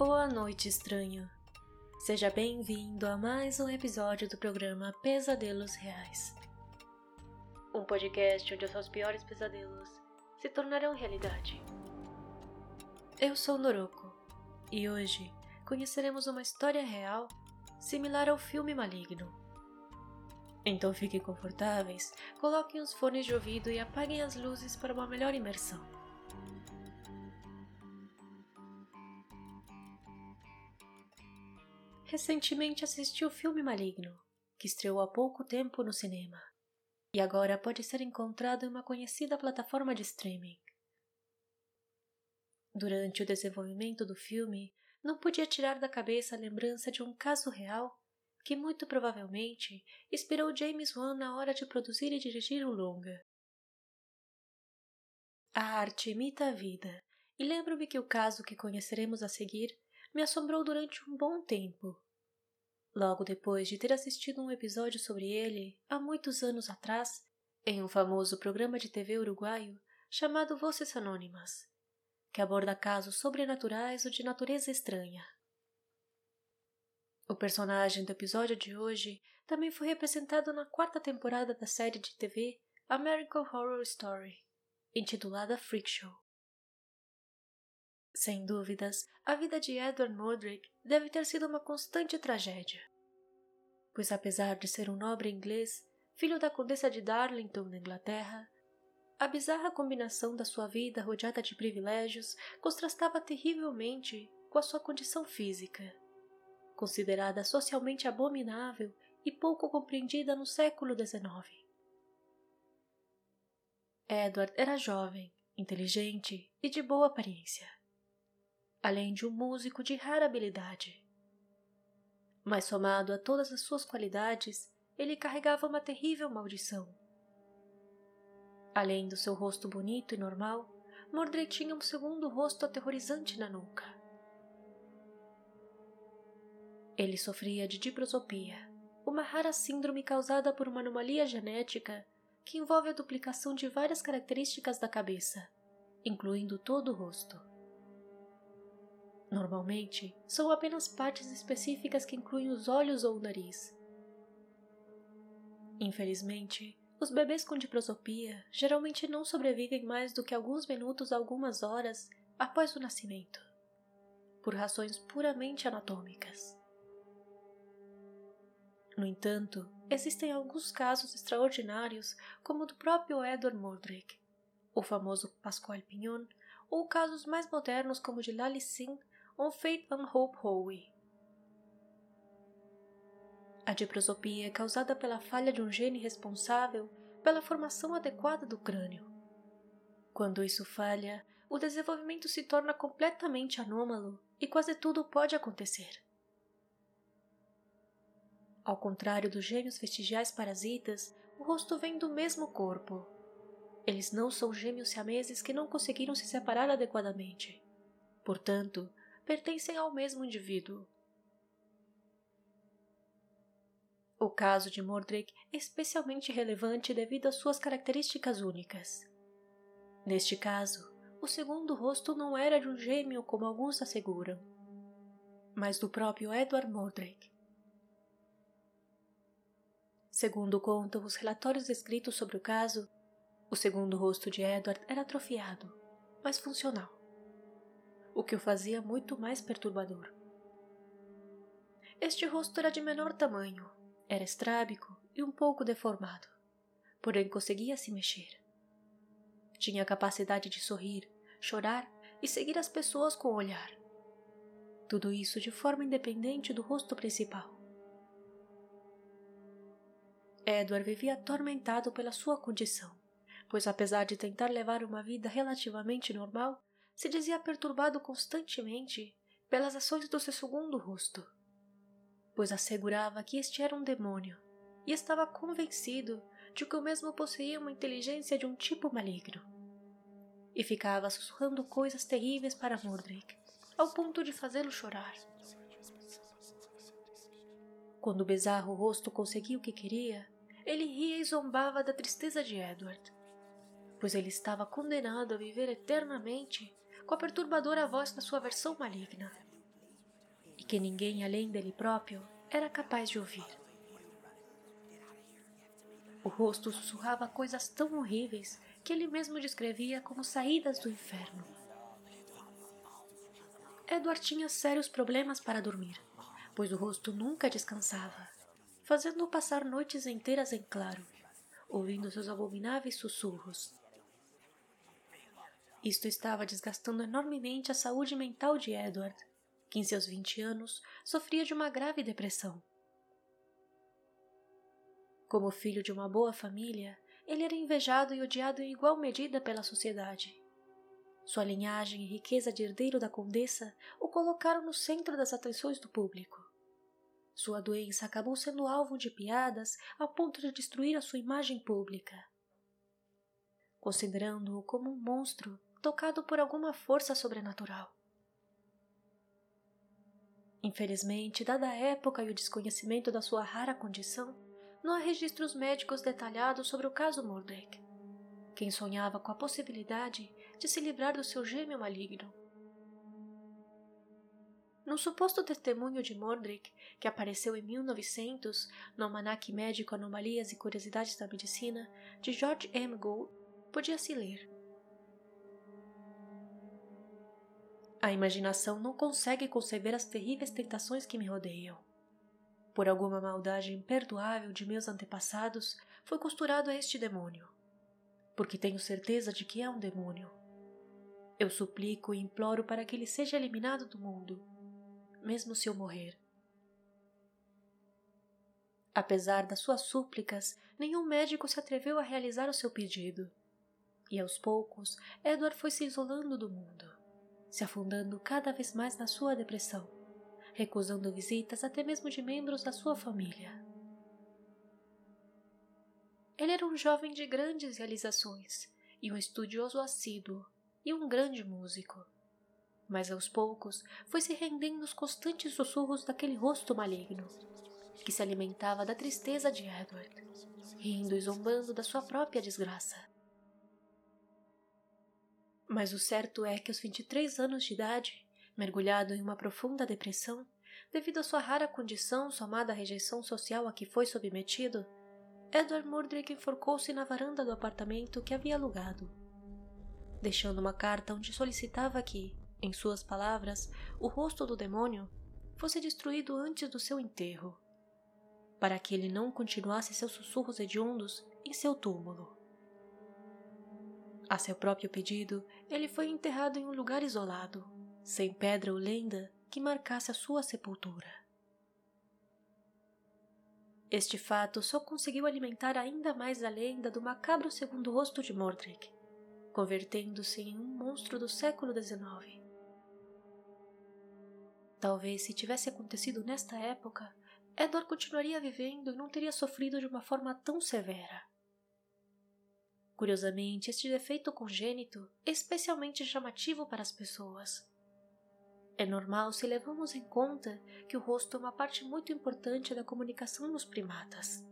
Boa noite, estranho. Seja bem-vindo a mais um episódio do programa Pesadelos Reais. Um podcast onde os seus piores pesadelos se tornarão realidade. Eu sou Noroko e hoje conheceremos uma história real similar ao filme Maligno. Então fiquem confortáveis, coloquem os fones de ouvido e apaguem as luzes para uma melhor imersão. Recentemente assisti o filme Maligno, que estreou há pouco tempo no cinema, e agora pode ser encontrado em uma conhecida plataforma de streaming. Durante o desenvolvimento do filme, não podia tirar da cabeça a lembrança de um caso real que muito provavelmente inspirou James Wan na hora de produzir e dirigir o longa. A arte imita a vida, e lembro-me que o caso que conheceremos a seguir me assombrou durante um bom tempo. Logo depois de ter assistido um episódio sobre ele, há muitos anos atrás, em um famoso programa de TV uruguaio chamado Voces Anônimas, que aborda casos sobrenaturais ou de natureza estranha. O personagem do episódio de hoje também foi representado na quarta temporada da série de TV American Horror Story, intitulada Freak Show. Sem dúvidas, a vida de Edward Mordred deve ter sido uma constante tragédia. Pois, apesar de ser um nobre inglês, filho da Condessa de Darlington, na Inglaterra, a bizarra combinação da sua vida rodeada de privilégios contrastava terrivelmente com a sua condição física considerada socialmente abominável e pouco compreendida no século XIX. Edward era jovem, inteligente e de boa aparência, além de um músico de rara habilidade. Mas, somado a todas as suas qualidades, ele carregava uma terrível maldição. Além do seu rosto bonito e normal, Mordred tinha um segundo rosto aterrorizante na nuca. Ele sofria de diprosopia, uma rara síndrome causada por uma anomalia genética que envolve a duplicação de várias características da cabeça, incluindo todo o rosto. Normalmente, são apenas partes específicas que incluem os olhos ou o nariz. Infelizmente, os bebês com diprosopia geralmente não sobrevivem mais do que alguns minutos a algumas horas após o nascimento, por razões puramente anatômicas. No entanto, existem alguns casos extraordinários, como o do próprio Edward Mordred, o famoso Pasquale Pignon, ou casos mais modernos como o de Lali Singh ou Faith and Hope Howe. A diprosopia é causada pela falha de um gene responsável pela formação adequada do crânio. Quando isso falha, o desenvolvimento se torna completamente anômalo e quase tudo pode acontecer. Ao contrário dos gêmeos vestigiais parasitas, o rosto vem do mesmo corpo. Eles não são gêmeos siameses que não conseguiram se separar adequadamente. Portanto, pertencem ao mesmo indivíduo. O caso de Mordred é especialmente relevante devido às suas características únicas. Neste caso, o segundo rosto não era de um gêmeo como alguns asseguram, mas do próprio Edward Mordred. Segundo contam os relatórios escritos sobre o caso, o segundo rosto de Edward era atrofiado, mas funcional, o que o fazia muito mais perturbador. Este rosto era de menor tamanho, era estrábico e um pouco deformado, porém conseguia se mexer. Tinha a capacidade de sorrir, chorar e seguir as pessoas com o olhar. Tudo isso de forma independente do rosto principal. Edward vivia atormentado pela sua condição, pois apesar de tentar levar uma vida relativamente normal, se dizia perturbado constantemente pelas ações do seu segundo rosto, pois assegurava que este era um demônio e estava convencido de que o mesmo possuía uma inteligência de um tipo maligno. E ficava sussurrando coisas terríveis para Mordred, ao ponto de fazê-lo chorar. Quando o bizarro rosto conseguia o que queria, ele ria e zombava da tristeza de Edward, pois ele estava condenado a viver eternamente com a perturbadora voz da sua versão maligna. que ninguém além dele próprio era capaz de ouvir. O rosto sussurrava coisas tão horríveis que ele mesmo descrevia como saídas do inferno. Edward tinha sérios problemas para dormir, pois o rosto nunca descansava, fazendo-o passar noites inteiras em claro, ouvindo seus abomináveis sussurros. Isto estava desgastando enormemente a saúde mental de Edward, que em seus vinte anos sofria de uma grave depressão. Como filho de uma boa família, ele era invejado e odiado em igual medida pela sociedade. Sua linhagem e riqueza de herdeiro da condessa o colocaram no centro das atenções do público. Sua doença acabou sendo alvo de piadas ao ponto de destruir a sua imagem pública. Considerando-o como um monstro tocado por alguma força sobrenatural. Infelizmente, dada a época e o desconhecimento da sua rara condição, não há registros médicos detalhados sobre o caso Mordek. Quem sonhava com a possibilidade de se livrar do seu gêmeo maligno. No suposto testemunho de Mordrick, que apareceu em 1900 no Almanac Médico Anomalias e Curiosidades da Medicina, de George M. Gould, podia-se ler. A imaginação não consegue conceber as terríveis tentações que me rodeiam. Por alguma maldade imperdoável de meus antepassados, foi costurado a este demônio. Porque tenho certeza de que é um demônio. Eu suplico e imploro para que ele seja eliminado do mundo, mesmo se eu morrer. Apesar das suas súplicas, nenhum médico se atreveu a realizar o seu pedido. E aos poucos, Edward foi se isolando do mundo se afundando cada vez mais na sua depressão, recusando visitas até mesmo de membros da sua família. Ele era um jovem de grandes realizações e um estudioso assíduo e um grande músico. Mas aos poucos foi se rendendo aos constantes sussurros daquele rosto maligno, que se alimentava da tristeza de Edward, rindo e zombando da sua própria desgraça. Mas o certo é que aos 23 anos de idade, mergulhado em uma profunda depressão, devido à sua rara condição somada à rejeição social a que foi submetido, Edward Mordrick enforcou-se na varanda do apartamento que havia alugado, deixando uma carta onde solicitava que, em suas palavras, o rosto do demônio fosse destruído antes do seu enterro, para que ele não continuasse seus sussurros hediondos em seu túmulo. A seu próprio pedido, ele foi enterrado em um lugar isolado, sem pedra ou lenda que marcasse a sua sepultura. Este fato só conseguiu alimentar ainda mais a lenda do macabro segundo rosto de Mordred, convertendo-se em um monstro do século XIX. Talvez se tivesse acontecido nesta época, Edward continuaria vivendo e não teria sofrido de uma forma tão severa. Curiosamente, este defeito congênito é especialmente chamativo para as pessoas. É normal se levamos em conta que o rosto é uma parte muito importante da comunicação nos primatas.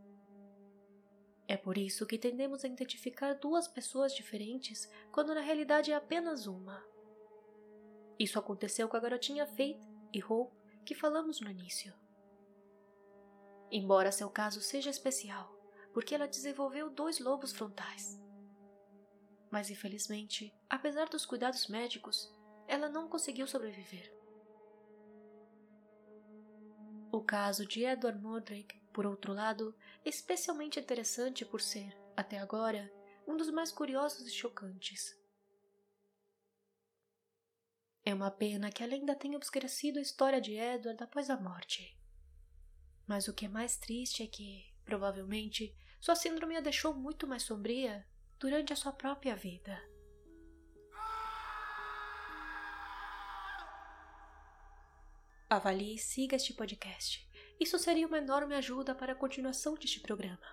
É por isso que tendemos a identificar duas pessoas diferentes quando na realidade é apenas uma. Isso aconteceu com a garotinha Faith e Hope que falamos no início. Embora seu caso seja especial, porque ela desenvolveu dois lobos frontais mas infelizmente, apesar dos cuidados médicos, ela não conseguiu sobreviver. O caso de Edward Mordred, por outro lado, é especialmente interessante por ser, até agora, um dos mais curiosos e chocantes. É uma pena que a lenda tenha obscurecido a história de Edward após a morte. Mas o que é mais triste é que, provavelmente, sua síndrome a deixou muito mais sombria durante a sua própria vida. Avalie e siga este podcast. Isso seria uma enorme ajuda para a continuação deste programa.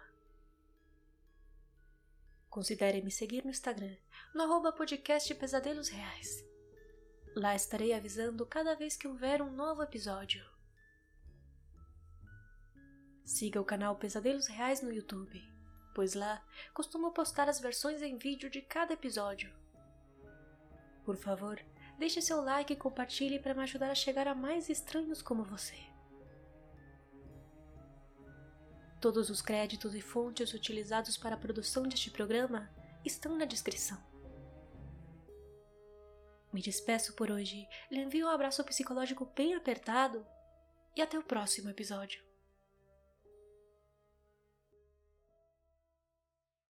Considere me seguir no Instagram, no arroba podcast Pesadelos Reais. Lá estarei avisando cada vez que houver um novo episódio. Siga o canal Pesadelos Reais no YouTube pois lá costumo postar as versões em vídeo de cada episódio. Por favor, deixe seu like e compartilhe para me ajudar a chegar a mais estranhos como você. Todos os créditos e fontes utilizados para a produção deste programa estão na descrição. Me despeço por hoje, lhe envio um abraço psicológico bem apertado e até o próximo episódio.